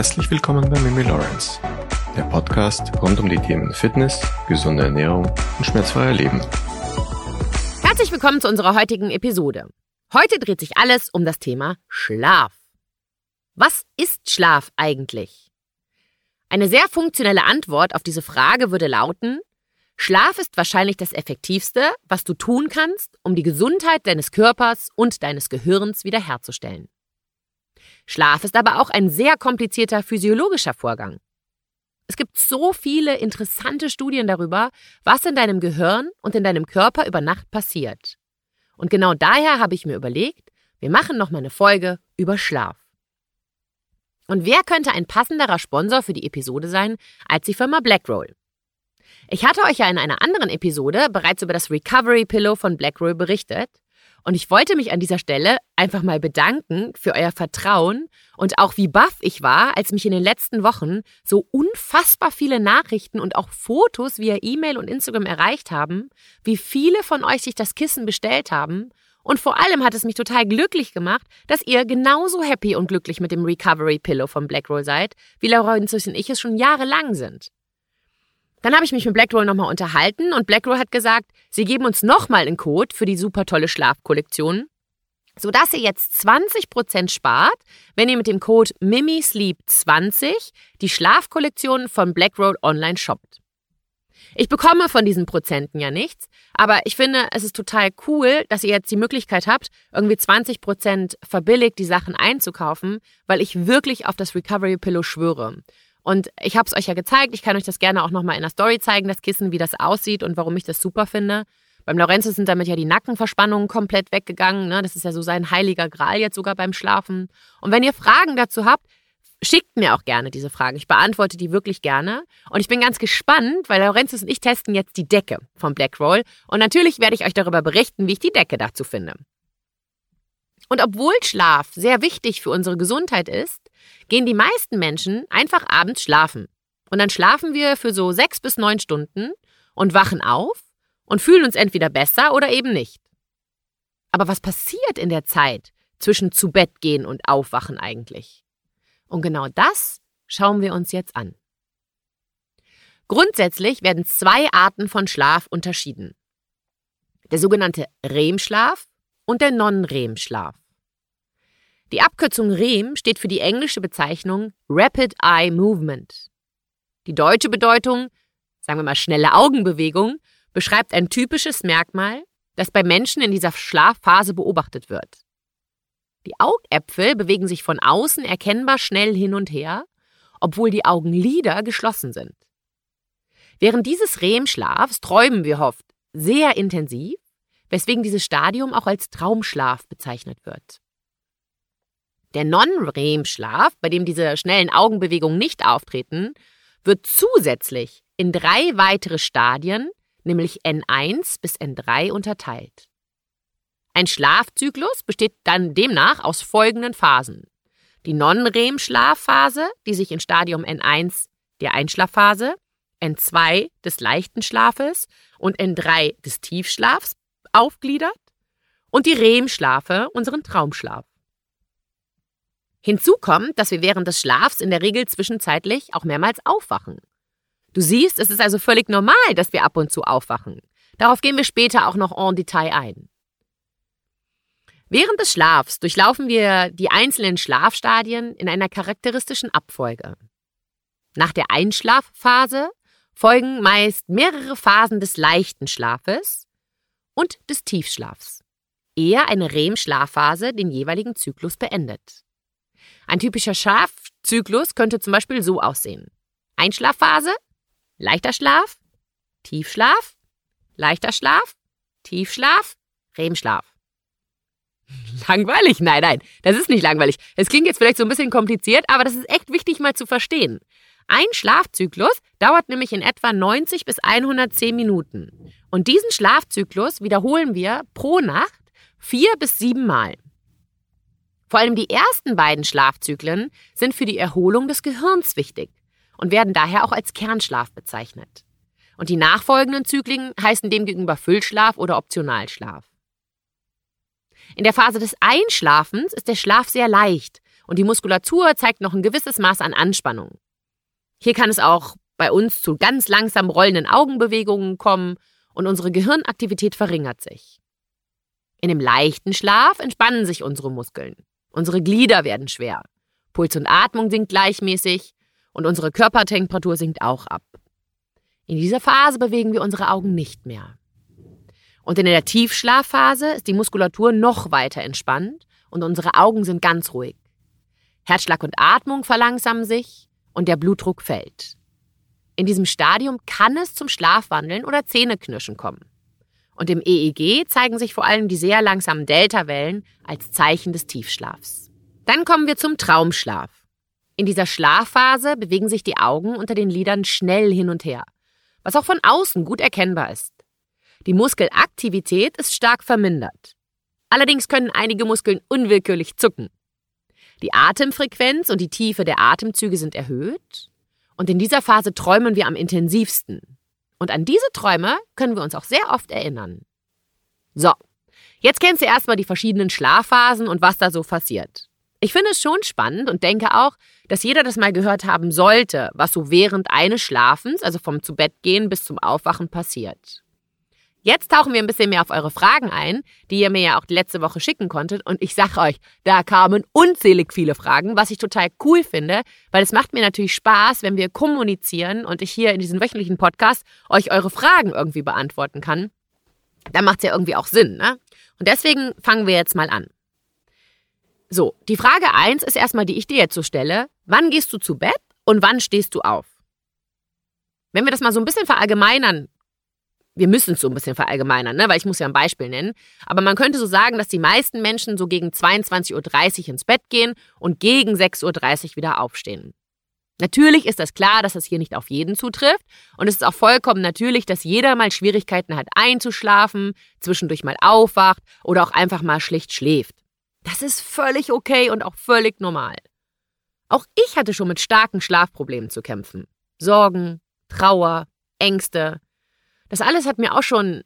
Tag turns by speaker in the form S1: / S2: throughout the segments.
S1: Herzlich willkommen bei Mimi Lawrence, der Podcast rund um die Themen Fitness, gesunde Ernährung und schmerzfreier Leben.
S2: Herzlich willkommen zu unserer heutigen Episode. Heute dreht sich alles um das Thema Schlaf. Was ist Schlaf eigentlich? Eine sehr funktionelle Antwort auf diese Frage würde lauten, Schlaf ist wahrscheinlich das Effektivste, was du tun kannst, um die Gesundheit deines Körpers und deines Gehirns wiederherzustellen. Schlaf ist aber auch ein sehr komplizierter physiologischer Vorgang. Es gibt so viele interessante Studien darüber, was in deinem Gehirn und in deinem Körper über Nacht passiert. Und genau daher habe ich mir überlegt, wir machen noch mal eine Folge über Schlaf. Und wer könnte ein passenderer Sponsor für die Episode sein als die Firma Blackroll? Ich hatte euch ja in einer anderen Episode bereits über das Recovery Pillow von Blackroll berichtet und ich wollte mich an dieser Stelle einfach mal bedanken für euer Vertrauen und auch wie baff ich war, als mich in den letzten Wochen so unfassbar viele Nachrichten und auch Fotos via E-Mail und Instagram erreicht haben, wie viele von euch sich das Kissen bestellt haben. Und vor allem hat es mich total glücklich gemacht, dass ihr genauso happy und glücklich mit dem Recovery Pillow von Blackroll seid, wie Laura und ich es schon jahrelang sind. Dann habe ich mich mit Blackroll nochmal unterhalten und Blackroll hat gesagt, sie geben uns nochmal einen Code für die super tolle Schlafkollektion, sodass ihr jetzt 20% spart, wenn ihr mit dem Code MIMISLEEP20 die Schlafkollektion von Blackroll online shoppt. Ich bekomme von diesen Prozenten ja nichts, aber ich finde, es ist total cool, dass ihr jetzt die Möglichkeit habt, irgendwie 20% verbilligt die Sachen einzukaufen, weil ich wirklich auf das Recovery Pillow schwöre. Und ich habe es euch ja gezeigt. Ich kann euch das gerne auch nochmal in der Story zeigen, das Kissen, wie das aussieht und warum ich das super finde. Beim Lorenzo sind damit ja die Nackenverspannungen komplett weggegangen. Ne? Das ist ja so sein heiliger Gral jetzt sogar beim Schlafen. Und wenn ihr Fragen dazu habt, schickt mir auch gerne diese Fragen. Ich beantworte die wirklich gerne. Und ich bin ganz gespannt, weil Lorenzo und ich testen jetzt die Decke vom Blackroll. Und natürlich werde ich euch darüber berichten, wie ich die Decke dazu finde. Und obwohl Schlaf sehr wichtig für unsere Gesundheit ist, gehen die meisten Menschen einfach abends schlafen. Und dann schlafen wir für so sechs bis neun Stunden und wachen auf und fühlen uns entweder besser oder eben nicht. Aber was passiert in der Zeit zwischen zu Bett gehen und aufwachen eigentlich? Und genau das schauen wir uns jetzt an. Grundsätzlich werden zwei Arten von Schlaf unterschieden. Der sogenannte REM-Schlaf und der Non-REM-Schlaf. Die Abkürzung REM steht für die englische Bezeichnung Rapid Eye Movement. Die deutsche Bedeutung, sagen wir mal schnelle Augenbewegung, beschreibt ein typisches Merkmal, das bei Menschen in dieser Schlafphase beobachtet wird. Die Augäpfel bewegen sich von außen erkennbar schnell hin und her, obwohl die Augenlider geschlossen sind. Während dieses REM-Schlafs träumen wir oft sehr intensiv, weswegen dieses Stadium auch als Traumschlaf bezeichnet wird. Der Non-REM-Schlaf, bei dem diese schnellen Augenbewegungen nicht auftreten, wird zusätzlich in drei weitere Stadien, nämlich N1 bis N3, unterteilt. Ein Schlafzyklus besteht dann demnach aus folgenden Phasen. Die Non-REM-Schlafphase, die sich in Stadium N1 der Einschlafphase, N2 des leichten Schlafes und N3 des Tiefschlafs aufgliedert und die REM-Schlafe, unseren Traumschlaf. Hinzu kommt, dass wir während des Schlafs in der Regel zwischenzeitlich auch mehrmals aufwachen. Du siehst, es ist also völlig normal, dass wir ab und zu aufwachen. Darauf gehen wir später auch noch en Detail ein. Während des Schlafs durchlaufen wir die einzelnen Schlafstadien in einer charakteristischen Abfolge. Nach der Einschlafphase folgen meist mehrere Phasen des leichten Schlafes und des Tiefschlafs, ehe eine REM-Schlafphase den jeweiligen Zyklus beendet. Ein typischer Schlafzyklus könnte zum Beispiel so aussehen. Einschlafphase, leichter Schlaf, Tiefschlaf, leichter Schlaf, Tiefschlaf, REM-Schlaf. Langweilig? Nein, nein, das ist nicht langweilig. Es klingt jetzt vielleicht so ein bisschen kompliziert, aber das ist echt wichtig mal zu verstehen. Ein Schlafzyklus dauert nämlich in etwa 90 bis 110 Minuten. Und diesen Schlafzyklus wiederholen wir pro Nacht vier bis sieben Mal. Vor allem die ersten beiden Schlafzyklen sind für die Erholung des Gehirns wichtig und werden daher auch als Kernschlaf bezeichnet. Und die nachfolgenden Zyklen heißen demgegenüber Füllschlaf oder Optionalschlaf. In der Phase des Einschlafens ist der Schlaf sehr leicht und die Muskulatur zeigt noch ein gewisses Maß an Anspannung. Hier kann es auch bei uns zu ganz langsam rollenden Augenbewegungen kommen und unsere Gehirnaktivität verringert sich. In dem leichten Schlaf entspannen sich unsere Muskeln. Unsere Glieder werden schwer. Puls und Atmung sinkt gleichmäßig und unsere Körpertemperatur sinkt auch ab. In dieser Phase bewegen wir unsere Augen nicht mehr. Und in der Tiefschlafphase ist die Muskulatur noch weiter entspannt und unsere Augen sind ganz ruhig. Herzschlag und Atmung verlangsamen sich und der Blutdruck fällt. In diesem Stadium kann es zum Schlafwandeln oder Zähneknirschen kommen. Und im EEG zeigen sich vor allem die sehr langsamen Deltawellen als Zeichen des Tiefschlafs. Dann kommen wir zum Traumschlaf. In dieser Schlafphase bewegen sich die Augen unter den Lidern schnell hin und her, was auch von außen gut erkennbar ist. Die Muskelaktivität ist stark vermindert. Allerdings können einige Muskeln unwillkürlich zucken. Die Atemfrequenz und die Tiefe der Atemzüge sind erhöht und in dieser Phase träumen wir am intensivsten. Und an diese Träume können wir uns auch sehr oft erinnern. So, jetzt kennst du erstmal die verschiedenen Schlafphasen und was da so passiert. Ich finde es schon spannend und denke auch, dass jeder das mal gehört haben sollte, was so während eines Schlafens, also vom Zubettgehen bis zum Aufwachen passiert. Jetzt tauchen wir ein bisschen mehr auf eure Fragen ein, die ihr mir ja auch letzte Woche schicken konntet. Und ich sage euch, da kamen unzählig viele Fragen, was ich total cool finde, weil es macht mir natürlich Spaß, wenn wir kommunizieren und ich hier in diesem wöchentlichen Podcast euch eure Fragen irgendwie beantworten kann. Da macht es ja irgendwie auch Sinn, ne? Und deswegen fangen wir jetzt mal an. So, die Frage eins ist erstmal, die ich dir jetzt so stelle. Wann gehst du zu Bett und wann stehst du auf? Wenn wir das mal so ein bisschen verallgemeinern wir müssen es so ein bisschen verallgemeinern, ne? weil ich muss ja ein Beispiel nennen. Aber man könnte so sagen, dass die meisten Menschen so gegen 22.30 Uhr ins Bett gehen und gegen 6.30 Uhr wieder aufstehen. Natürlich ist das klar, dass das hier nicht auf jeden zutrifft. Und es ist auch vollkommen natürlich, dass jeder mal Schwierigkeiten hat einzuschlafen, zwischendurch mal aufwacht oder auch einfach mal schlicht schläft. Das ist völlig okay und auch völlig normal. Auch ich hatte schon mit starken Schlafproblemen zu kämpfen. Sorgen, Trauer, Ängste, das alles hat mir auch schon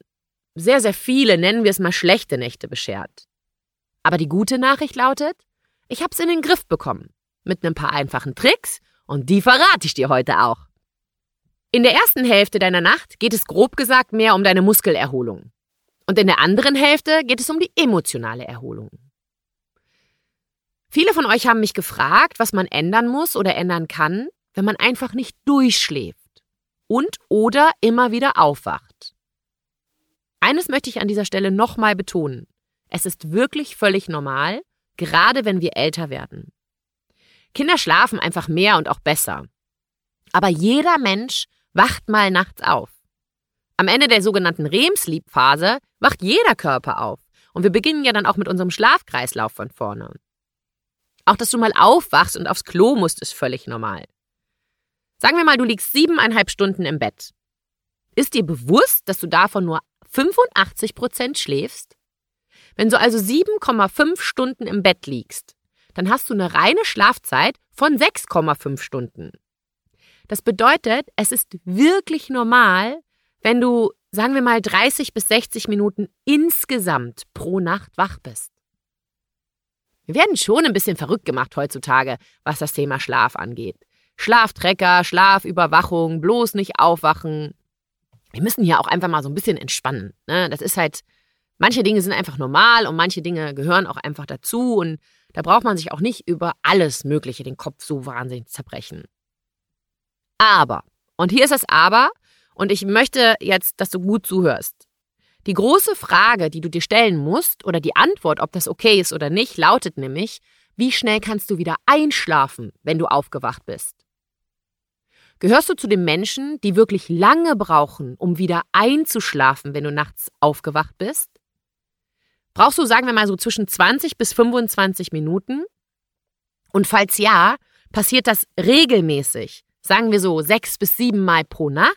S2: sehr, sehr viele, nennen wir es mal schlechte Nächte beschert. Aber die gute Nachricht lautet, ich hab's in den Griff bekommen. Mit ein paar einfachen Tricks und die verrate ich dir heute auch. In der ersten Hälfte deiner Nacht geht es grob gesagt mehr um deine Muskelerholung. Und in der anderen Hälfte geht es um die emotionale Erholung. Viele von euch haben mich gefragt, was man ändern muss oder ändern kann, wenn man einfach nicht durchschläft und oder immer wieder aufwacht. Eines möchte ich an dieser Stelle nochmal betonen. Es ist wirklich völlig normal, gerade wenn wir älter werden. Kinder schlafen einfach mehr und auch besser. Aber jeder Mensch wacht mal nachts auf. Am Ende der sogenannten REM-Sleep-Phase wacht jeder Körper auf. Und wir beginnen ja dann auch mit unserem Schlafkreislauf von vorne. Auch dass du mal aufwachst und aufs Klo musst, ist völlig normal. Sagen wir mal, du liegst siebeneinhalb Stunden im Bett. Ist dir bewusst, dass du davon nur 85 Prozent schläfst? Wenn du also 7,5 Stunden im Bett liegst, dann hast du eine reine Schlafzeit von 6,5 Stunden. Das bedeutet, es ist wirklich normal, wenn du, sagen wir mal, 30 bis 60 Minuten insgesamt pro Nacht wach bist. Wir werden schon ein bisschen verrückt gemacht heutzutage, was das Thema Schlaf angeht. Schlaftrecker, Schlafüberwachung, bloß nicht aufwachen. Wir müssen hier auch einfach mal so ein bisschen entspannen. Ne? Das ist halt, manche Dinge sind einfach normal und manche Dinge gehören auch einfach dazu und da braucht man sich auch nicht über alles Mögliche den Kopf so wahnsinnig zerbrechen. Aber, und hier ist das Aber, und ich möchte jetzt, dass du gut zuhörst. Die große Frage, die du dir stellen musst, oder die Antwort, ob das okay ist oder nicht, lautet nämlich, wie schnell kannst du wieder einschlafen, wenn du aufgewacht bist? Gehörst du zu den Menschen, die wirklich lange brauchen, um wieder einzuschlafen, wenn du nachts aufgewacht bist? Brauchst du, sagen wir mal, so zwischen 20 bis 25 Minuten? Und falls ja, passiert das regelmäßig, sagen wir so sechs bis sieben Mal pro Nacht?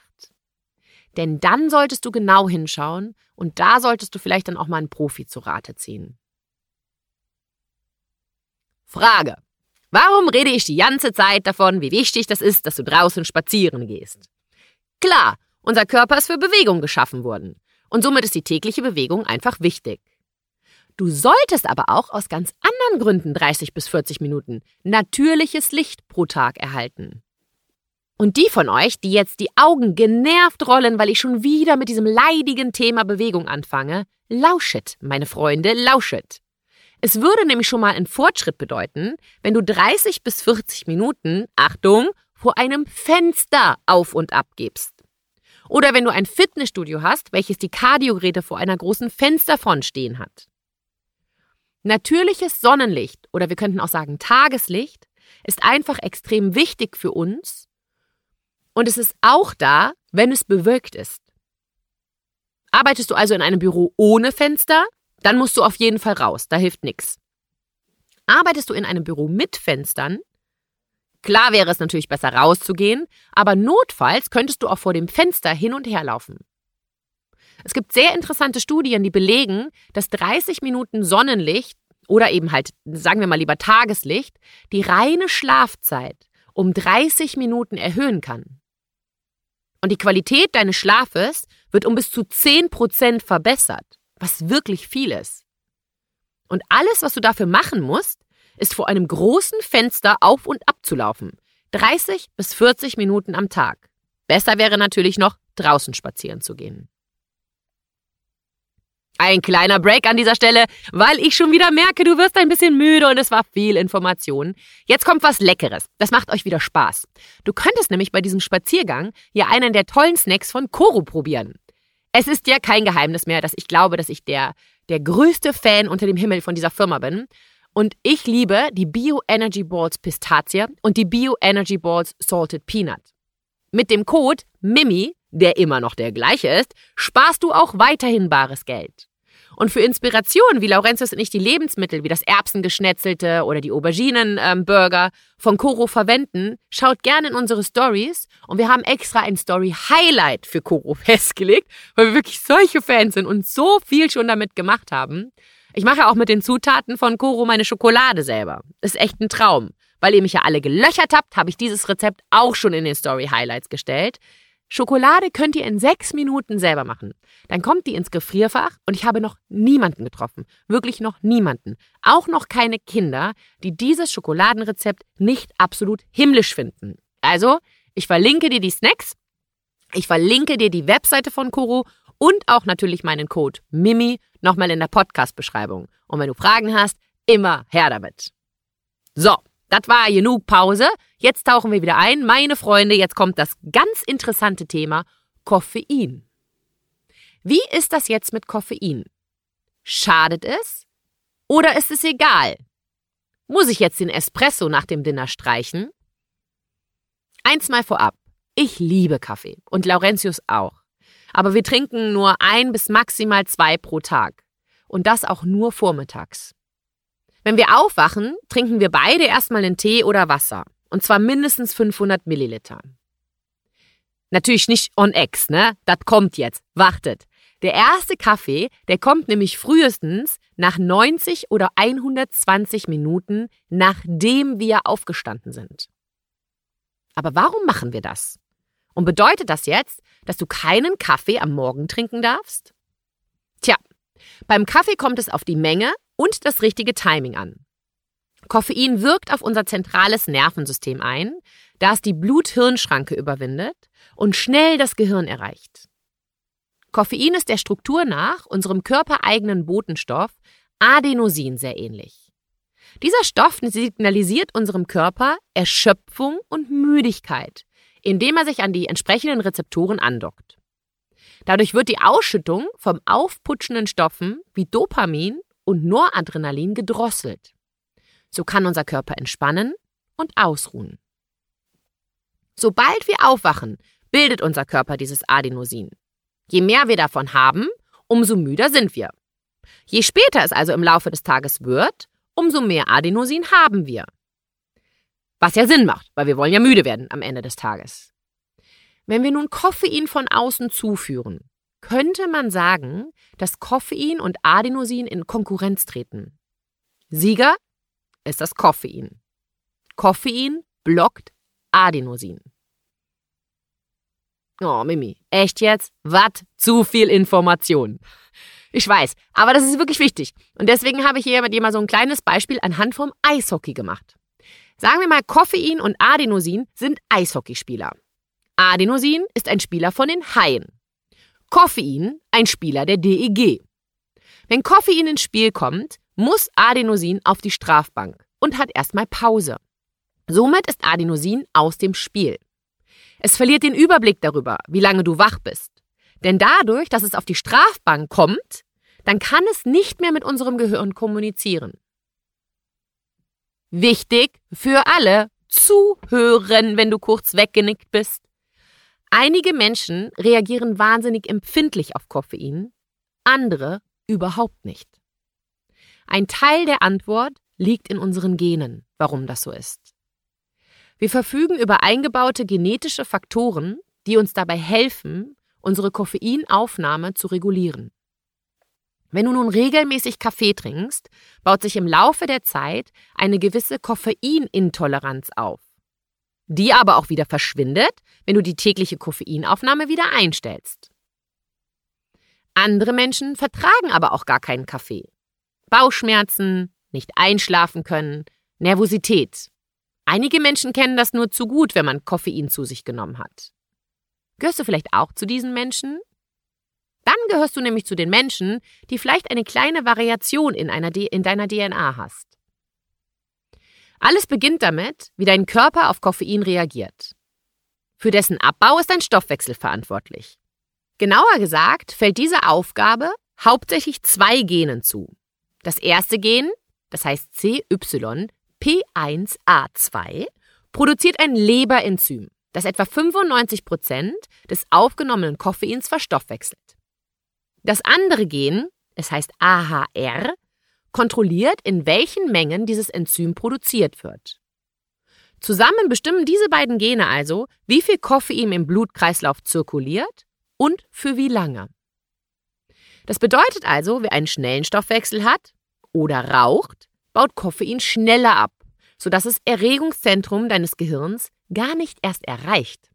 S2: Denn dann solltest du genau hinschauen und da solltest du vielleicht dann auch mal einen Profi zu Rate ziehen. Frage. Warum rede ich die ganze Zeit davon, wie wichtig das ist, dass du draußen spazieren gehst? Klar, unser Körper ist für Bewegung geschaffen worden. Und somit ist die tägliche Bewegung einfach wichtig. Du solltest aber auch aus ganz anderen Gründen 30 bis 40 Minuten natürliches Licht pro Tag erhalten. Und die von euch, die jetzt die Augen genervt rollen, weil ich schon wieder mit diesem leidigen Thema Bewegung anfange, lauschet, meine Freunde, lauschet. Es würde nämlich schon mal einen Fortschritt bedeuten, wenn du 30 bis 40 Minuten, Achtung, vor einem Fenster auf und ab gibst. Oder wenn du ein Fitnessstudio hast, welches die Kardiogeräte vor einer großen Fensterfront stehen hat. Natürliches Sonnenlicht oder wir könnten auch sagen Tageslicht ist einfach extrem wichtig für uns und es ist auch da, wenn es bewölkt ist. Arbeitest du also in einem Büro ohne Fenster, dann musst du auf jeden Fall raus, da hilft nichts. Arbeitest du in einem Büro mit Fenstern, klar wäre es natürlich besser rauszugehen, aber notfalls könntest du auch vor dem Fenster hin und her laufen. Es gibt sehr interessante Studien, die belegen, dass 30 Minuten Sonnenlicht oder eben halt, sagen wir mal lieber Tageslicht, die reine Schlafzeit um 30 Minuten erhöhen kann. Und die Qualität deines Schlafes wird um bis zu 10% verbessert, was wirklich viel ist. Und alles, was du dafür machen musst, ist vor einem großen Fenster auf und ab zu laufen. 30 bis 40 Minuten am Tag. Besser wäre natürlich noch, draußen spazieren zu gehen. Ein kleiner Break an dieser Stelle, weil ich schon wieder merke, du wirst ein bisschen müde und es war viel Information. Jetzt kommt was Leckeres. Das macht euch wieder Spaß. Du könntest nämlich bei diesem Spaziergang ja einen der tollen Snacks von Koro probieren. Es ist ja kein Geheimnis mehr, dass ich glaube, dass ich der, der größte Fan unter dem Himmel von dieser Firma bin. Und ich liebe die Bio Energy Balls Pistazie und die Bio Energy Balls Salted Peanut. Mit dem Code MIMI, der immer noch der gleiche ist, sparst du auch weiterhin bares Geld. Und für Inspiration, wie Laurentius und ich die Lebensmittel wie das Erbsengeschnetzelte oder die Auberginenburger von Koro verwenden, schaut gerne in unsere Stories. Und wir haben extra ein Story-Highlight für Koro festgelegt, weil wir wirklich solche Fans sind und so viel schon damit gemacht haben. Ich mache auch mit den Zutaten von Koro meine Schokolade selber. Ist echt ein Traum. Weil ihr mich ja alle gelöchert habt, habe ich dieses Rezept auch schon in den Story Highlights gestellt. Schokolade könnt ihr in sechs Minuten selber machen. Dann kommt die ins Gefrierfach und ich habe noch niemanden getroffen. Wirklich noch niemanden. Auch noch keine Kinder, die dieses Schokoladenrezept nicht absolut himmlisch finden. Also, ich verlinke dir die Snacks. Ich verlinke dir die Webseite von Koro und auch natürlich meinen Code MIMI nochmal in der Podcast-Beschreibung. Und wenn du Fragen hast, immer her damit. So, das war genug Pause. Jetzt tauchen wir wieder ein. Meine Freunde, jetzt kommt das ganz interessante Thema Koffein. Wie ist das jetzt mit Koffein? Schadet es? Oder ist es egal? Muss ich jetzt den Espresso nach dem Dinner streichen? Eins mal vorab. Ich liebe Kaffee und Laurentius auch. Aber wir trinken nur ein bis maximal zwei pro Tag. Und das auch nur vormittags. Wenn wir aufwachen, trinken wir beide erstmal einen Tee oder Wasser. Und zwar mindestens 500 Milliliter. Natürlich nicht on X, ne? Das kommt jetzt. Wartet. Der erste Kaffee, der kommt nämlich frühestens nach 90 oder 120 Minuten, nachdem wir aufgestanden sind. Aber warum machen wir das? Und bedeutet das jetzt, dass du keinen Kaffee am Morgen trinken darfst? Tja, beim Kaffee kommt es auf die Menge und das richtige Timing an. Koffein wirkt auf unser zentrales Nervensystem ein, da es die Blut-Hirn-Schranke überwindet und schnell das Gehirn erreicht. Koffein ist der Struktur nach unserem körpereigenen Botenstoff Adenosin sehr ähnlich. Dieser Stoff signalisiert unserem Körper Erschöpfung und Müdigkeit, indem er sich an die entsprechenden Rezeptoren andockt. Dadurch wird die Ausschüttung vom aufputschenden Stoffen wie Dopamin und Noradrenalin gedrosselt. So kann unser Körper entspannen und ausruhen. Sobald wir aufwachen, bildet unser Körper dieses Adenosin. Je mehr wir davon haben, umso müder sind wir. Je später es also im Laufe des Tages wird, umso mehr Adenosin haben wir. Was ja Sinn macht, weil wir wollen ja müde werden am Ende des Tages. Wenn wir nun Koffein von außen zuführen, könnte man sagen, dass Koffein und Adenosin in Konkurrenz treten. Sieger ist das Koffein. Koffein blockt Adenosin. Oh, Mimi, echt jetzt? Was? Zu viel Information. Ich weiß, aber das ist wirklich wichtig. Und deswegen habe ich hier mit dir mal so ein kleines Beispiel anhand vom Eishockey gemacht. Sagen wir mal, Koffein und Adenosin sind Eishockeyspieler. Adenosin ist ein Spieler von den Haien. Koffein ein Spieler der DEG. Wenn Koffein ins Spiel kommt, muss Adenosin auf die Strafbank und hat erstmal Pause. Somit ist Adenosin aus dem Spiel. Es verliert den Überblick darüber, wie lange du wach bist. Denn dadurch, dass es auf die Strafbank kommt, dann kann es nicht mehr mit unserem Gehirn kommunizieren. Wichtig für alle, zuhören, wenn du kurz weggenickt bist. Einige Menschen reagieren wahnsinnig empfindlich auf Koffein, andere überhaupt nicht. Ein Teil der Antwort liegt in unseren Genen, warum das so ist. Wir verfügen über eingebaute genetische Faktoren, die uns dabei helfen, unsere Koffeinaufnahme zu regulieren. Wenn du nun regelmäßig Kaffee trinkst, baut sich im Laufe der Zeit eine gewisse Koffeinintoleranz auf, die aber auch wieder verschwindet, wenn du die tägliche Koffeinaufnahme wieder einstellst. Andere Menschen vertragen aber auch gar keinen Kaffee. Bauchschmerzen, nicht einschlafen können, Nervosität. Einige Menschen kennen das nur zu gut, wenn man Koffein zu sich genommen hat. Gehörst du vielleicht auch zu diesen Menschen? Dann gehörst du nämlich zu den Menschen, die vielleicht eine kleine Variation in, einer in deiner DNA hast. Alles beginnt damit, wie dein Körper auf Koffein reagiert. Für dessen Abbau ist dein Stoffwechsel verantwortlich. Genauer gesagt fällt diese Aufgabe hauptsächlich zwei Genen zu. Das erste Gen, das heißt CYP1A2, produziert ein Leberenzym das etwa 95 Prozent des aufgenommenen Koffeins verstoffwechselt. Das andere Gen, es heißt AHR, kontrolliert, in welchen Mengen dieses Enzym produziert wird. Zusammen bestimmen diese beiden Gene also, wie viel Koffein im Blutkreislauf zirkuliert und für wie lange. Das bedeutet also, wer einen schnellen Stoffwechsel hat oder raucht, baut Koffein schneller ab, sodass es Erregungszentrum deines Gehirns gar nicht erst erreicht.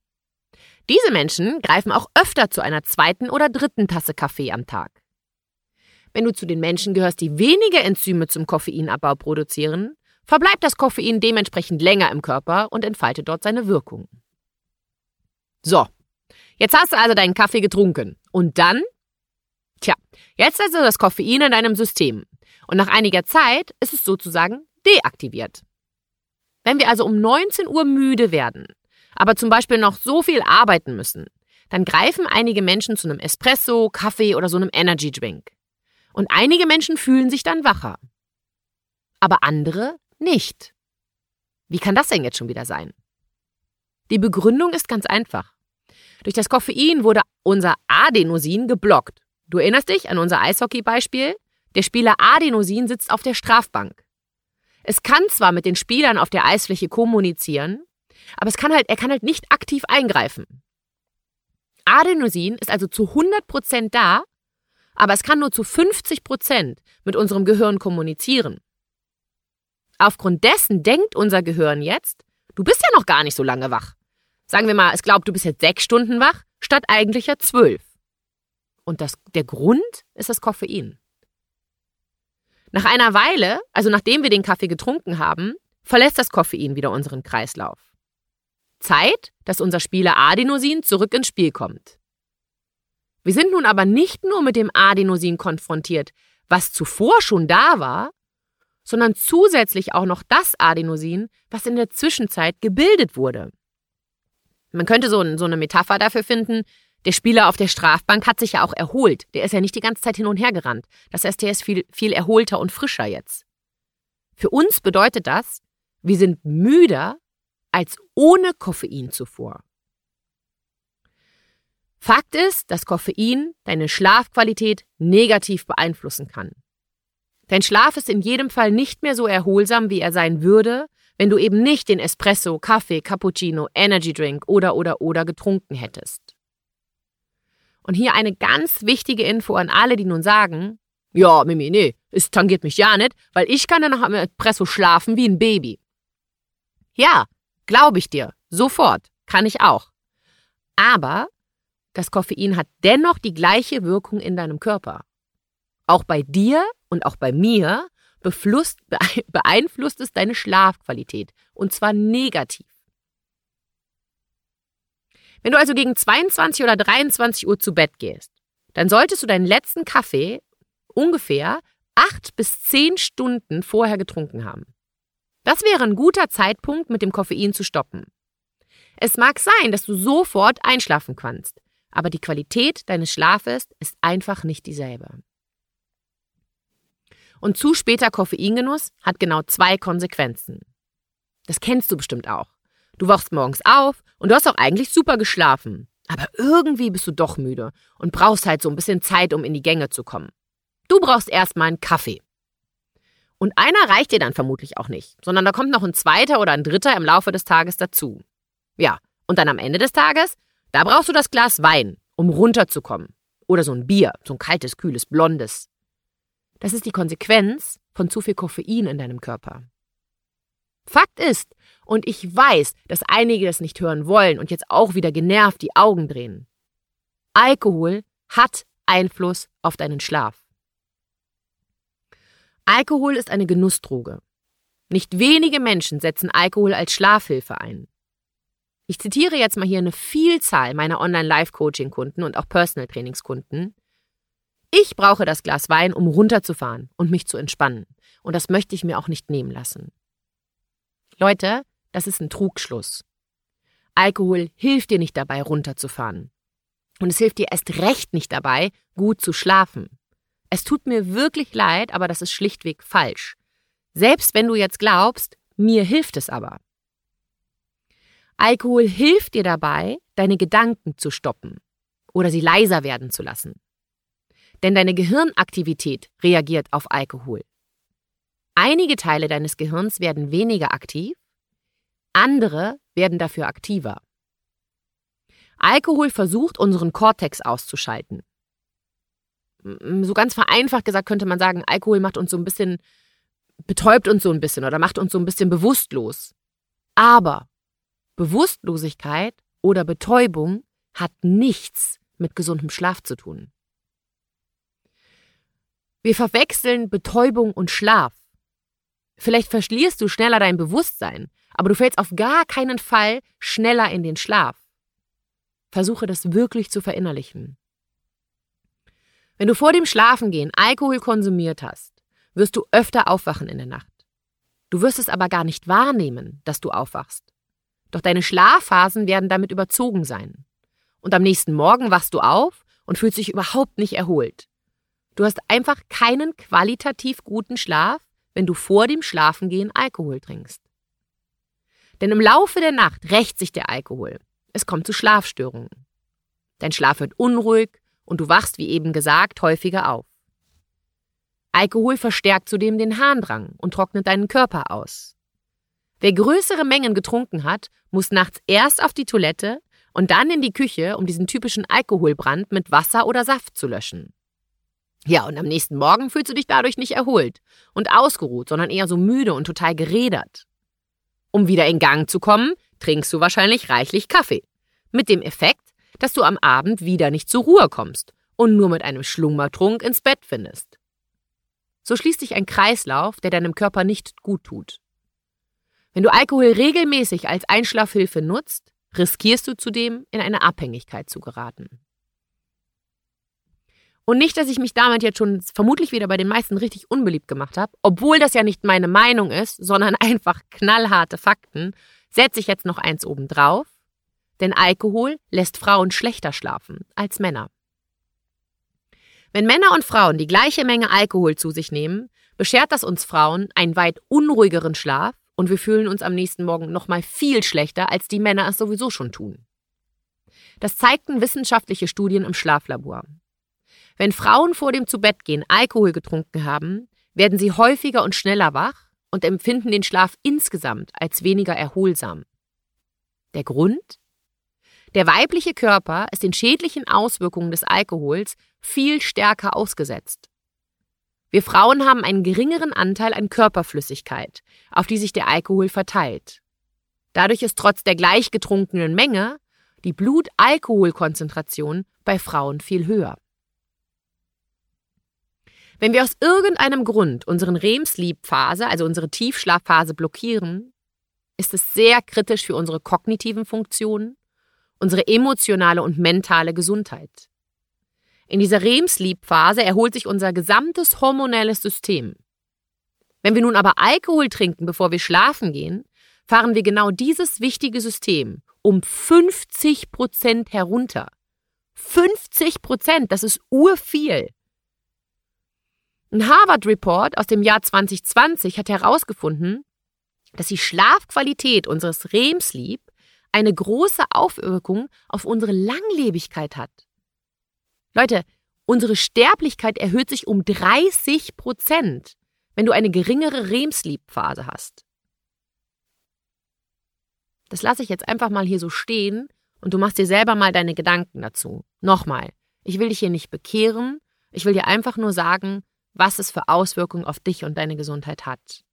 S2: Diese Menschen greifen auch öfter zu einer zweiten oder dritten Tasse Kaffee am Tag. Wenn du zu den Menschen gehörst, die weniger Enzyme zum Koffeinabbau produzieren, verbleibt das Koffein dementsprechend länger im Körper und entfaltet dort seine Wirkung. So, jetzt hast du also deinen Kaffee getrunken. Und dann? Tja, jetzt also das Koffein in deinem System. Und nach einiger Zeit ist es sozusagen deaktiviert. Wenn wir also um 19 Uhr müde werden, aber zum Beispiel noch so viel arbeiten müssen, dann greifen einige Menschen zu einem Espresso, Kaffee oder so einem Energy Drink. Und einige Menschen fühlen sich dann wacher. Aber andere nicht. Wie kann das denn jetzt schon wieder sein? Die Begründung ist ganz einfach. Durch das Koffein wurde unser Adenosin geblockt. Du erinnerst dich an unser Eishockey-Beispiel? Der Spieler Adenosin sitzt auf der Strafbank. Es kann zwar mit den Spielern auf der Eisfläche kommunizieren, aber es kann halt, er kann halt nicht aktiv eingreifen. Adenosin ist also zu 100% da, aber es kann nur zu 50% mit unserem Gehirn kommunizieren. Aufgrund dessen denkt unser Gehirn jetzt, du bist ja noch gar nicht so lange wach. Sagen wir mal, es glaubt, du bist jetzt sechs Stunden wach, statt eigentlicher zwölf. Und das, der Grund ist das Koffein. Nach einer Weile, also nachdem wir den Kaffee getrunken haben, verlässt das Koffein wieder unseren Kreislauf. Zeit, dass unser Spieler Adenosin zurück ins Spiel kommt. Wir sind nun aber nicht nur mit dem Adenosin konfrontiert, was zuvor schon da war, sondern zusätzlich auch noch das Adenosin, was in der Zwischenzeit gebildet wurde. Man könnte so, so eine Metapher dafür finden, der Spieler auf der Strafbank hat sich ja auch erholt. Der ist ja nicht die ganze Zeit hin und her gerannt. Das heißt, der ist viel, viel erholter und frischer jetzt. Für uns bedeutet das, wir sind müder als ohne Koffein zuvor. Fakt ist, dass Koffein deine Schlafqualität negativ beeinflussen kann. Dein Schlaf ist in jedem Fall nicht mehr so erholsam, wie er sein würde, wenn du eben nicht den Espresso, Kaffee, Cappuccino, Energy Drink oder oder oder getrunken hättest. Und hier eine ganz wichtige Info an alle, die nun sagen, ja, Mimi, nee, es tangiert mich ja nicht, weil ich kann danach am Espresso schlafen wie ein Baby. Ja, glaube ich dir, sofort, kann ich auch. Aber das Koffein hat dennoch die gleiche Wirkung in deinem Körper. Auch bei dir und auch bei mir beeinflusst es deine Schlafqualität und zwar negativ. Wenn du also gegen 22 oder 23 Uhr zu Bett gehst, dann solltest du deinen letzten Kaffee ungefähr acht bis zehn Stunden vorher getrunken haben. Das wäre ein guter Zeitpunkt, mit dem Koffein zu stoppen. Es mag sein, dass du sofort einschlafen kannst, aber die Qualität deines Schlafes ist einfach nicht dieselbe. Und zu später Koffeingenuss hat genau zwei Konsequenzen. Das kennst du bestimmt auch. Du wachst morgens auf und du hast auch eigentlich super geschlafen. Aber irgendwie bist du doch müde und brauchst halt so ein bisschen Zeit, um in die Gänge zu kommen. Du brauchst erstmal einen Kaffee. Und einer reicht dir dann vermutlich auch nicht, sondern da kommt noch ein zweiter oder ein dritter im Laufe des Tages dazu. Ja, und dann am Ende des Tages, da brauchst du das Glas Wein, um runterzukommen. Oder so ein Bier, so ein kaltes, kühles, blondes. Das ist die Konsequenz von zu viel Koffein in deinem Körper. Fakt ist, und ich weiß, dass einige das nicht hören wollen und jetzt auch wieder genervt die Augen drehen. Alkohol hat Einfluss auf deinen Schlaf. Alkohol ist eine Genussdroge. Nicht wenige Menschen setzen Alkohol als Schlafhilfe ein. Ich zitiere jetzt mal hier eine Vielzahl meiner Online-Live-Coaching-Kunden und auch Personal-Trainings-Kunden, ich brauche das Glas Wein, um runterzufahren und mich zu entspannen. Und das möchte ich mir auch nicht nehmen lassen. Leute, das ist ein Trugschluss. Alkohol hilft dir nicht dabei, runterzufahren. Und es hilft dir erst recht nicht dabei, gut zu schlafen. Es tut mir wirklich leid, aber das ist schlichtweg falsch. Selbst wenn du jetzt glaubst, mir hilft es aber. Alkohol hilft dir dabei, deine Gedanken zu stoppen oder sie leiser werden zu lassen denn deine Gehirnaktivität reagiert auf Alkohol. Einige Teile deines Gehirns werden weniger aktiv, andere werden dafür aktiver. Alkohol versucht, unseren Kortex auszuschalten. So ganz vereinfacht gesagt könnte man sagen, Alkohol macht uns so ein bisschen, betäubt uns so ein bisschen oder macht uns so ein bisschen bewusstlos. Aber Bewusstlosigkeit oder Betäubung hat nichts mit gesundem Schlaf zu tun. Wir verwechseln Betäubung und Schlaf. Vielleicht verschlierst du schneller dein Bewusstsein, aber du fällst auf gar keinen Fall schneller in den Schlaf. Versuche das wirklich zu verinnerlichen. Wenn du vor dem Schlafengehen Alkohol konsumiert hast, wirst du öfter aufwachen in der Nacht. Du wirst es aber gar nicht wahrnehmen, dass du aufwachst. Doch deine Schlafphasen werden damit überzogen sein. Und am nächsten Morgen wachst du auf und fühlst dich überhaupt nicht erholt. Du hast einfach keinen qualitativ guten Schlaf, wenn du vor dem Schlafengehen Alkohol trinkst. Denn im Laufe der Nacht rächt sich der Alkohol. Es kommt zu Schlafstörungen. Dein Schlaf wird unruhig und du wachst, wie eben gesagt, häufiger auf. Alkohol verstärkt zudem den Harndrang und trocknet deinen Körper aus. Wer größere Mengen getrunken hat, muss nachts erst auf die Toilette und dann in die Küche, um diesen typischen Alkoholbrand mit Wasser oder Saft zu löschen. Ja, und am nächsten Morgen fühlst du dich dadurch nicht erholt und ausgeruht, sondern eher so müde und total gerädert. Um wieder in Gang zu kommen, trinkst du wahrscheinlich reichlich Kaffee. Mit dem Effekt, dass du am Abend wieder nicht zur Ruhe kommst und nur mit einem Schlummertrunk ins Bett findest. So schließt sich ein Kreislauf, der deinem Körper nicht gut tut. Wenn du Alkohol regelmäßig als Einschlafhilfe nutzt, riskierst du zudem, in eine Abhängigkeit zu geraten. Und nicht, dass ich mich damit jetzt schon vermutlich wieder bei den meisten richtig unbeliebt gemacht habe, obwohl das ja nicht meine Meinung ist, sondern einfach knallharte Fakten, setze ich jetzt noch eins obendrauf. Denn Alkohol lässt Frauen schlechter schlafen als Männer. Wenn Männer und Frauen die gleiche Menge Alkohol zu sich nehmen, beschert das uns Frauen einen weit unruhigeren Schlaf und wir fühlen uns am nächsten Morgen noch mal viel schlechter, als die Männer es sowieso schon tun. Das zeigten wissenschaftliche Studien im Schlaflabor. Wenn Frauen vor dem Zubettgehen Alkohol getrunken haben, werden sie häufiger und schneller wach und empfinden den Schlaf insgesamt als weniger erholsam. Der Grund? Der weibliche Körper ist den schädlichen Auswirkungen des Alkohols viel stärker ausgesetzt. Wir Frauen haben einen geringeren Anteil an Körperflüssigkeit, auf die sich der Alkohol verteilt. Dadurch ist trotz der gleich getrunkenen Menge die Blutalkoholkonzentration bei Frauen viel höher. Wenn wir aus irgendeinem Grund unseren REM-Sleep-Phase, also unsere Tiefschlafphase, blockieren, ist es sehr kritisch für unsere kognitiven Funktionen, unsere emotionale und mentale Gesundheit. In dieser REM-Sleep-Phase erholt sich unser gesamtes hormonelles System. Wenn wir nun aber Alkohol trinken, bevor wir schlafen gehen, fahren wir genau dieses wichtige System um 50 Prozent herunter. 50 Prozent, das ist urviel. Ein Harvard-Report aus dem Jahr 2020 hat herausgefunden, dass die Schlafqualität unseres REM-Sleep eine große Aufwirkung auf unsere Langlebigkeit hat. Leute, unsere Sterblichkeit erhöht sich um 30 Prozent, wenn du eine geringere REM-Sleep-Phase hast. Das lasse ich jetzt einfach mal hier so stehen und du machst dir selber mal deine Gedanken dazu. Nochmal, ich will dich hier nicht bekehren, ich will dir einfach nur sagen, was es für Auswirkungen auf dich und deine Gesundheit hat.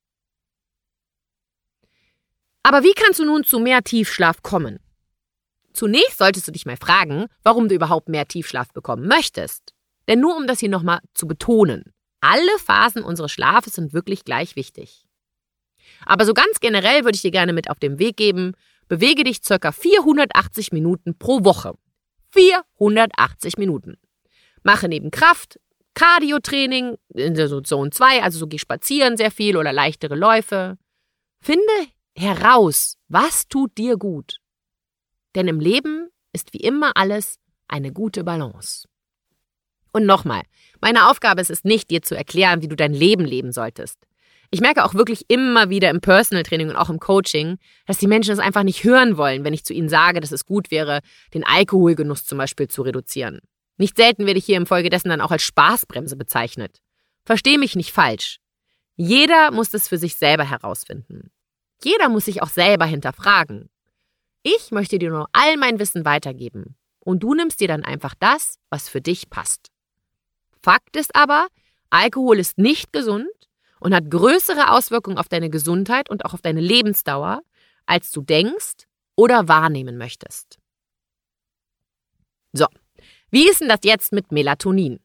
S2: Aber wie kannst du nun zu mehr Tiefschlaf kommen? Zunächst solltest du dich mal fragen, warum du überhaupt mehr Tiefschlaf bekommen möchtest. Denn nur um das hier nochmal zu betonen, alle Phasen unseres Schlafes sind wirklich gleich wichtig. Aber so ganz generell würde ich dir gerne mit auf den Weg geben, bewege dich ca. 480 Minuten pro Woche. 480 Minuten. Mache neben Kraft, Cardio-Training in der Zone 2, also so geh spazieren sehr viel oder leichtere Läufe. Finde heraus, was tut dir gut. Denn im Leben ist wie immer alles eine gute Balance. Und nochmal, meine Aufgabe ist es nicht, dir zu erklären, wie du dein Leben leben solltest. Ich merke auch wirklich immer wieder im Personal Training und auch im Coaching, dass die Menschen es einfach nicht hören wollen, wenn ich zu ihnen sage, dass es gut wäre, den Alkoholgenuss zum Beispiel zu reduzieren. Nicht selten werde ich hier infolgedessen dann auch als Spaßbremse bezeichnet. Versteh mich nicht falsch. Jeder muss es für sich selber herausfinden. Jeder muss sich auch selber hinterfragen. Ich möchte dir nur all mein Wissen weitergeben und du nimmst dir dann einfach das, was für dich passt. Fakt ist aber, Alkohol ist nicht gesund und hat größere Auswirkungen auf deine Gesundheit und auch auf deine Lebensdauer, als du denkst oder wahrnehmen möchtest. So, wie ist denn das jetzt mit Melatonin?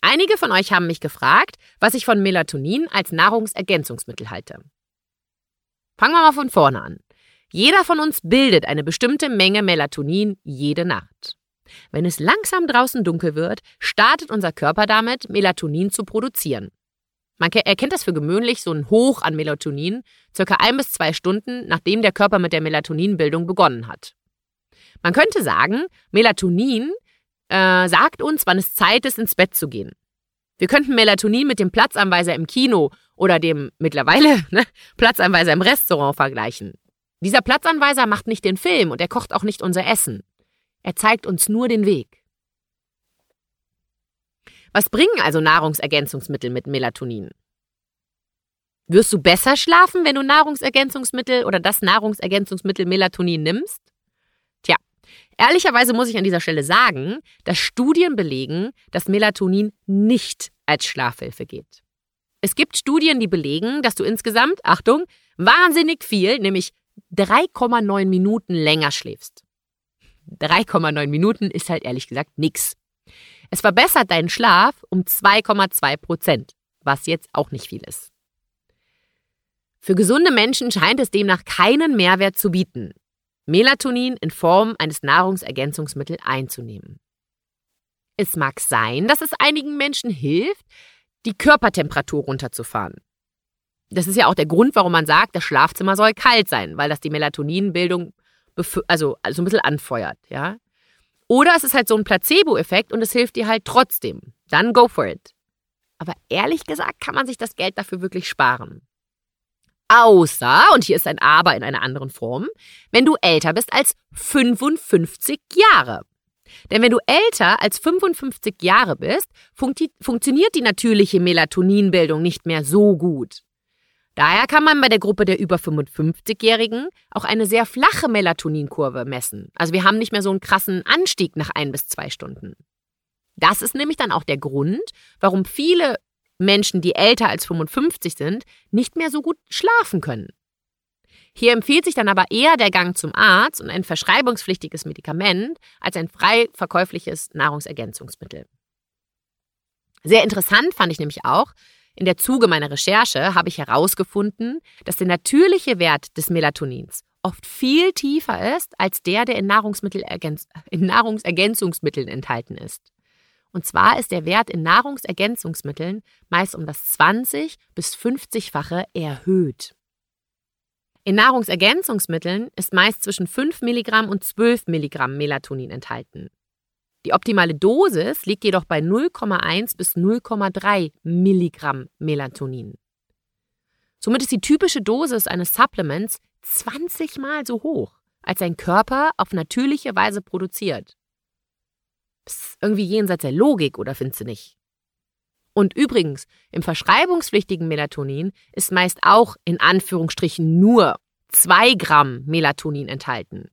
S2: Einige von euch haben mich gefragt, was ich von Melatonin als Nahrungsergänzungsmittel halte. Fangen wir mal von vorne an. Jeder von uns bildet eine bestimmte Menge Melatonin jede Nacht. Wenn es langsam draußen dunkel wird, startet unser Körper damit, Melatonin zu produzieren. Man erkennt das für gewöhnlich so ein Hoch an Melatonin, circa ein bis zwei Stunden, nachdem der Körper mit der Melatoninbildung begonnen hat. Man könnte sagen, Melatonin äh, sagt uns, wann es Zeit ist, ins Bett zu gehen. Wir könnten Melatonin mit dem Platzanweiser im Kino oder dem mittlerweile ne, Platzanweiser im Restaurant vergleichen. Dieser Platzanweiser macht nicht den Film und er kocht auch nicht unser Essen. Er zeigt uns nur den Weg. Was bringen also Nahrungsergänzungsmittel mit Melatonin? Wirst du besser schlafen, wenn du Nahrungsergänzungsmittel oder das Nahrungsergänzungsmittel Melatonin nimmst? Tja, ehrlicherweise muss ich an dieser Stelle sagen, dass Studien belegen, dass Melatonin nicht als Schlafhilfe geht. Es gibt Studien, die belegen, dass du insgesamt, Achtung, wahnsinnig viel, nämlich 3,9 Minuten länger schläfst. 3,9 Minuten ist halt ehrlich gesagt nix. Es verbessert deinen Schlaf um 2,2 Prozent, was jetzt auch nicht viel ist. Für gesunde Menschen scheint es demnach keinen Mehrwert zu bieten, Melatonin in Form eines Nahrungsergänzungsmittels einzunehmen. Es mag sein, dass es einigen Menschen hilft, die Körpertemperatur runterzufahren. Das ist ja auch der Grund, warum man sagt, das Schlafzimmer soll kalt sein, weil das die Melatoninbildung also, also ein bisschen anfeuert, ja. Oder es ist halt so ein Placebo-Effekt und es hilft dir halt trotzdem. Dann go for it. Aber ehrlich gesagt kann man sich das Geld dafür wirklich sparen. Außer, und hier ist ein Aber in einer anderen Form, wenn du älter bist als 55 Jahre. Denn wenn du älter als 55 Jahre bist, funkt funktioniert die natürliche Melatoninbildung nicht mehr so gut. Daher kann man bei der Gruppe der über 55-Jährigen auch eine sehr flache Melatoninkurve messen. Also wir haben nicht mehr so einen krassen Anstieg nach ein bis zwei Stunden. Das ist nämlich dann auch der Grund, warum viele Menschen, die älter als 55 sind, nicht mehr so gut schlafen können. Hier empfiehlt sich dann aber eher der Gang zum Arzt und ein verschreibungspflichtiges Medikament als ein frei verkäufliches Nahrungsergänzungsmittel. Sehr interessant fand ich nämlich auch, in der Zuge meiner Recherche habe ich herausgefunden, dass der natürliche Wert des Melatonins oft viel tiefer ist als der, der in, Nahrungsmittelergänz in Nahrungsergänzungsmitteln enthalten ist. Und zwar ist der Wert in Nahrungsergänzungsmitteln meist um das 20 bis 50-fache erhöht. In Nahrungsergänzungsmitteln ist meist zwischen 5 Milligramm und 12 Milligramm Melatonin enthalten. Die optimale Dosis liegt jedoch bei 0,1 bis 0,3 Milligramm Melatonin. Somit ist die typische Dosis eines Supplements 20 Mal so hoch, als ein Körper auf natürliche Weise produziert. Psst, irgendwie jenseits der Logik, oder findest du nicht? Und übrigens, im verschreibungspflichtigen Melatonin ist meist auch in Anführungsstrichen nur 2 Gramm Melatonin enthalten.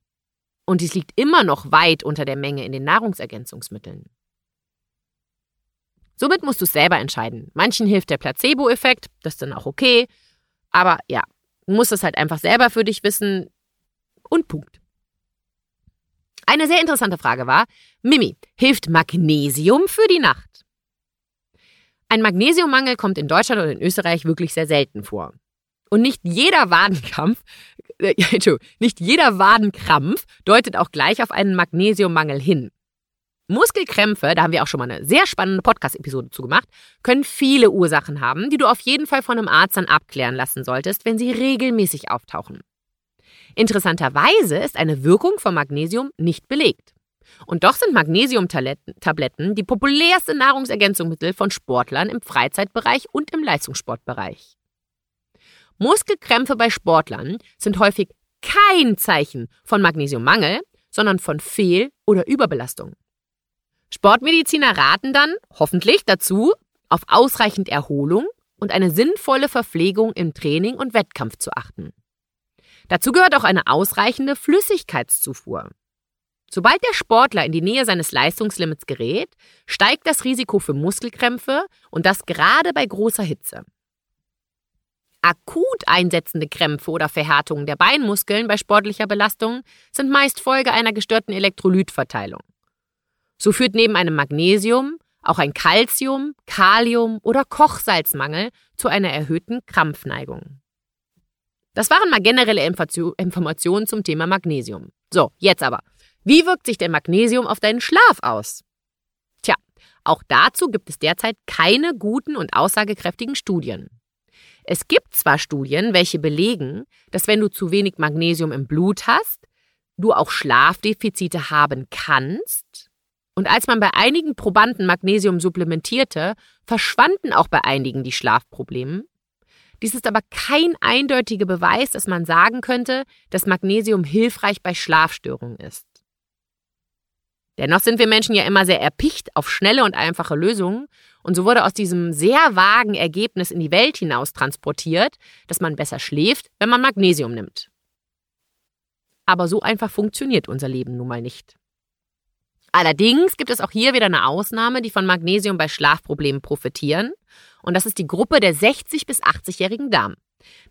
S2: Und dies liegt immer noch weit unter der Menge in den Nahrungsergänzungsmitteln. Somit musst du es selber entscheiden. Manchen hilft der Placebo-Effekt, das ist dann auch okay. Aber ja, du musst es halt einfach selber für dich wissen. Und Punkt. Eine sehr interessante Frage war, Mimi, hilft Magnesium für die Nacht? Ein Magnesiummangel kommt in Deutschland und in Österreich wirklich sehr selten vor. Und nicht jeder Wadenkampf, äh, nicht jeder Wadenkrampf deutet auch gleich auf einen Magnesiummangel hin. Muskelkrämpfe, da haben wir auch schon mal eine sehr spannende Podcast-Episode zu gemacht, können viele Ursachen haben, die du auf jeden Fall von einem Arzt dann abklären lassen solltest, wenn sie regelmäßig auftauchen. Interessanterweise ist eine Wirkung von Magnesium nicht belegt. Und doch sind Magnesiumtabletten die populärste Nahrungsergänzungsmittel von Sportlern im Freizeitbereich und im Leistungssportbereich. Muskelkrämpfe bei Sportlern sind häufig kein Zeichen von Magnesiummangel, sondern von Fehl- oder Überbelastung. Sportmediziner raten dann, hoffentlich dazu, auf ausreichend Erholung und eine sinnvolle Verpflegung im Training und Wettkampf zu achten. Dazu gehört auch eine ausreichende Flüssigkeitszufuhr. Sobald der Sportler in die Nähe seines Leistungslimits gerät, steigt das Risiko für Muskelkrämpfe und das gerade bei großer Hitze. Akut einsetzende Krämpfe oder Verhärtungen der Beinmuskeln bei sportlicher Belastung sind meist Folge einer gestörten Elektrolytverteilung. So führt neben einem Magnesium auch ein Calcium, Kalium oder Kochsalzmangel zu einer erhöhten Krampfneigung. Das waren mal generelle Informationen zum Thema Magnesium. So, jetzt aber. Wie wirkt sich denn Magnesium auf deinen Schlaf aus? Tja, auch dazu gibt es derzeit keine guten und aussagekräftigen Studien. Es gibt zwar Studien, welche belegen, dass wenn du zu wenig Magnesium im Blut hast, du auch Schlafdefizite haben kannst. Und als man bei einigen Probanden Magnesium supplementierte, verschwanden auch bei einigen die Schlafprobleme. Dies ist aber kein eindeutiger Beweis, dass man sagen könnte, dass Magnesium hilfreich bei Schlafstörungen ist. Dennoch sind wir Menschen ja immer sehr erpicht auf schnelle und einfache Lösungen und so wurde aus diesem sehr vagen Ergebnis in die Welt hinaus transportiert, dass man besser schläft, wenn man Magnesium nimmt. Aber so einfach funktioniert unser Leben nun mal nicht. Allerdings gibt es auch hier wieder eine Ausnahme, die von Magnesium bei Schlafproblemen profitieren. Und das ist die Gruppe der 60- bis 80-jährigen Damen.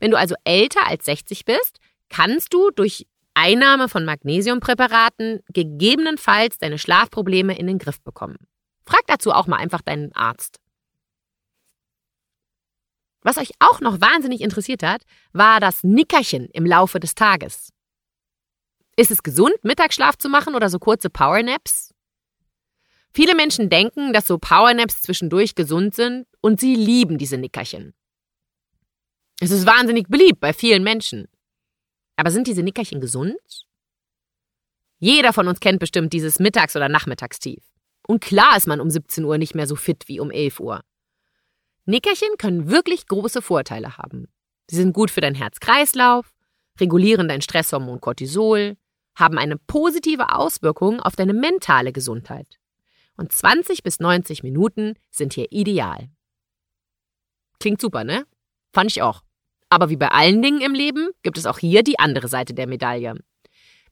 S2: Wenn du also älter als 60 bist, kannst du durch Einnahme von Magnesiumpräparaten gegebenenfalls deine Schlafprobleme in den Griff bekommen. Frag dazu auch mal einfach deinen Arzt. Was euch auch noch wahnsinnig interessiert hat, war das Nickerchen im Laufe des Tages. Ist es gesund, Mittagsschlaf zu machen oder so kurze Powernaps? Viele Menschen denken, dass so Powernaps zwischendurch gesund sind und sie lieben diese Nickerchen. Es ist wahnsinnig beliebt bei vielen Menschen. Aber sind diese Nickerchen gesund? Jeder von uns kennt bestimmt dieses Mittags- oder Nachmittagstief. Und klar ist man um 17 Uhr nicht mehr so fit wie um 11 Uhr. Nickerchen können wirklich große Vorteile haben. Sie sind gut für dein Herz-Kreislauf, regulieren dein Stresshormon Cortisol, haben eine positive Auswirkung auf deine mentale Gesundheit. Und 20 bis 90 Minuten sind hier ideal. Klingt super, ne? Fand ich auch. Aber wie bei allen Dingen im Leben gibt es auch hier die andere Seite der Medaille.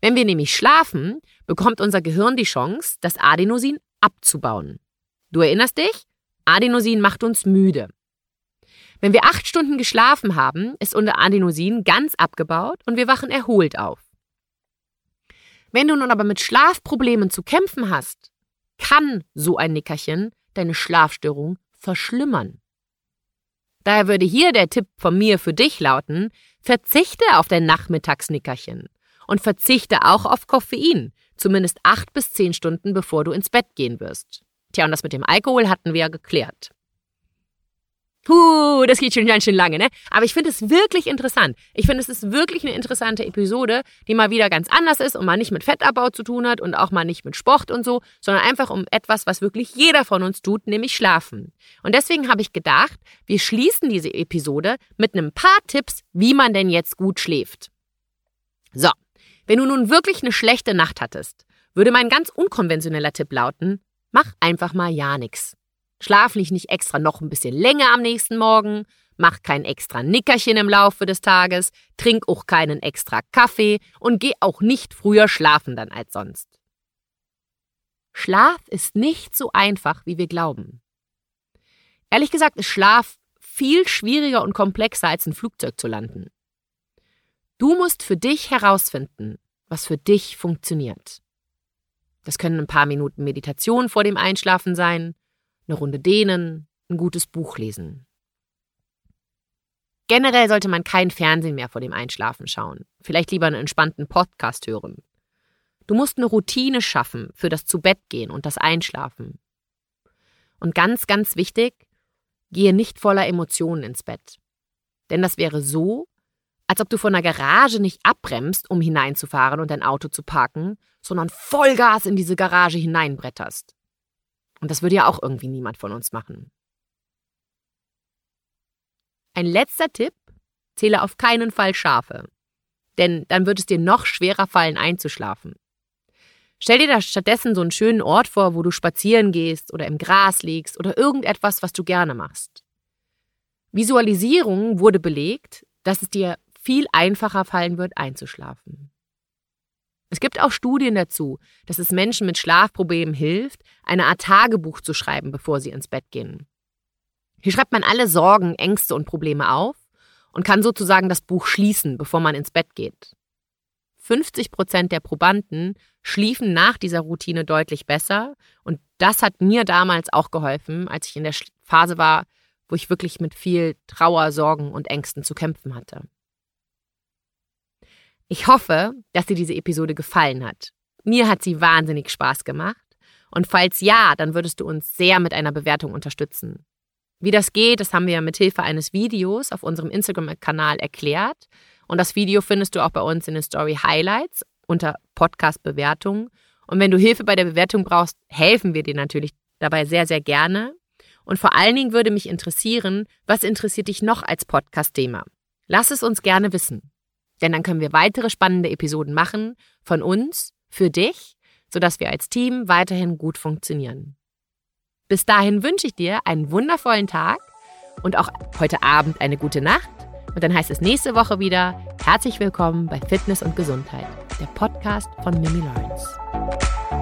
S2: Wenn wir nämlich schlafen, bekommt unser Gehirn die Chance, das Adenosin abzubauen. Du erinnerst dich? Adenosin macht uns müde. Wenn wir acht Stunden geschlafen haben, ist unser Adenosin ganz abgebaut und wir wachen erholt auf. Wenn du nun aber mit Schlafproblemen zu kämpfen hast, kann so ein Nickerchen deine Schlafstörung verschlimmern. Daher würde hier der Tipp von mir für dich lauten, verzichte auf dein Nachmittagsnickerchen und verzichte auch auf Koffein, zumindest acht bis zehn Stunden bevor du ins Bett gehen wirst. Tja, und das mit dem Alkohol hatten wir ja geklärt. Puh, das geht schon ganz schön lange, ne? Aber ich finde es wirklich interessant. Ich finde, es ist wirklich eine interessante Episode, die mal wieder ganz anders ist und mal nicht mit Fettabbau zu tun hat und auch mal nicht mit Sport und so, sondern einfach um etwas, was wirklich jeder von uns tut, nämlich schlafen. Und deswegen habe ich gedacht, wir schließen diese Episode mit einem paar Tipps, wie man denn jetzt gut schläft. So, wenn du nun wirklich eine schlechte Nacht hattest, würde mein ganz unkonventioneller Tipp lauten, mach einfach mal ja nix. Schlaf nicht, nicht extra noch ein bisschen länger am nächsten Morgen, mach kein extra Nickerchen im Laufe des Tages, trink auch keinen extra Kaffee und geh auch nicht früher schlafen dann als sonst. Schlaf ist nicht so einfach, wie wir glauben. Ehrlich gesagt ist Schlaf viel schwieriger und komplexer als ein Flugzeug zu landen. Du musst für dich herausfinden, was für dich funktioniert. Das können ein paar Minuten Meditation vor dem Einschlafen sein, eine Runde dehnen, ein gutes Buch lesen. Generell sollte man kein Fernsehen mehr vor dem Einschlafen schauen, vielleicht lieber einen entspannten Podcast hören. Du musst eine Routine schaffen für das Zubettgehen und das Einschlafen. Und ganz, ganz wichtig, gehe nicht voller Emotionen ins Bett. Denn das wäre so, als ob du von der Garage nicht abbremst, um hineinzufahren und dein Auto zu parken, sondern Vollgas in diese Garage hineinbretterst. Und das würde ja auch irgendwie niemand von uns machen. Ein letzter Tipp, zähle auf keinen Fall Schafe. Denn dann wird es dir noch schwerer fallen, einzuschlafen. Stell dir da stattdessen so einen schönen Ort vor, wo du spazieren gehst oder im Gras liegst oder irgendetwas, was du gerne machst. Visualisierung wurde belegt, dass es dir viel einfacher fallen wird, einzuschlafen. Es gibt auch Studien dazu, dass es Menschen mit Schlafproblemen hilft, eine Art Tagebuch zu schreiben, bevor sie ins Bett gehen. Hier schreibt man alle Sorgen, Ängste und Probleme auf und kann sozusagen das Buch schließen, bevor man ins Bett geht. 50 Prozent der Probanden schliefen nach dieser Routine deutlich besser und das hat mir damals auch geholfen, als ich in der Phase war, wo ich wirklich mit viel Trauer, Sorgen und Ängsten zu kämpfen hatte. Ich hoffe, dass dir diese Episode gefallen hat. Mir hat sie wahnsinnig Spaß gemacht. Und falls ja, dann würdest du uns sehr mit einer Bewertung unterstützen. Wie das geht, das haben wir mit Hilfe eines Videos auf unserem Instagram-Kanal erklärt. Und das Video findest du auch bei uns in den Story Highlights unter Podcast Bewertung. Und wenn du Hilfe bei der Bewertung brauchst, helfen wir dir natürlich dabei sehr, sehr gerne. Und vor allen Dingen würde mich interessieren, was interessiert dich noch als Podcast-Thema? Lass es uns gerne wissen. Denn dann können wir weitere spannende Episoden machen von uns für dich, sodass wir als Team weiterhin gut funktionieren. Bis dahin wünsche ich dir einen wundervollen Tag und auch heute Abend eine gute Nacht. Und dann heißt es nächste Woche wieder herzlich willkommen bei Fitness und Gesundheit, der Podcast von Mimi Lawrence.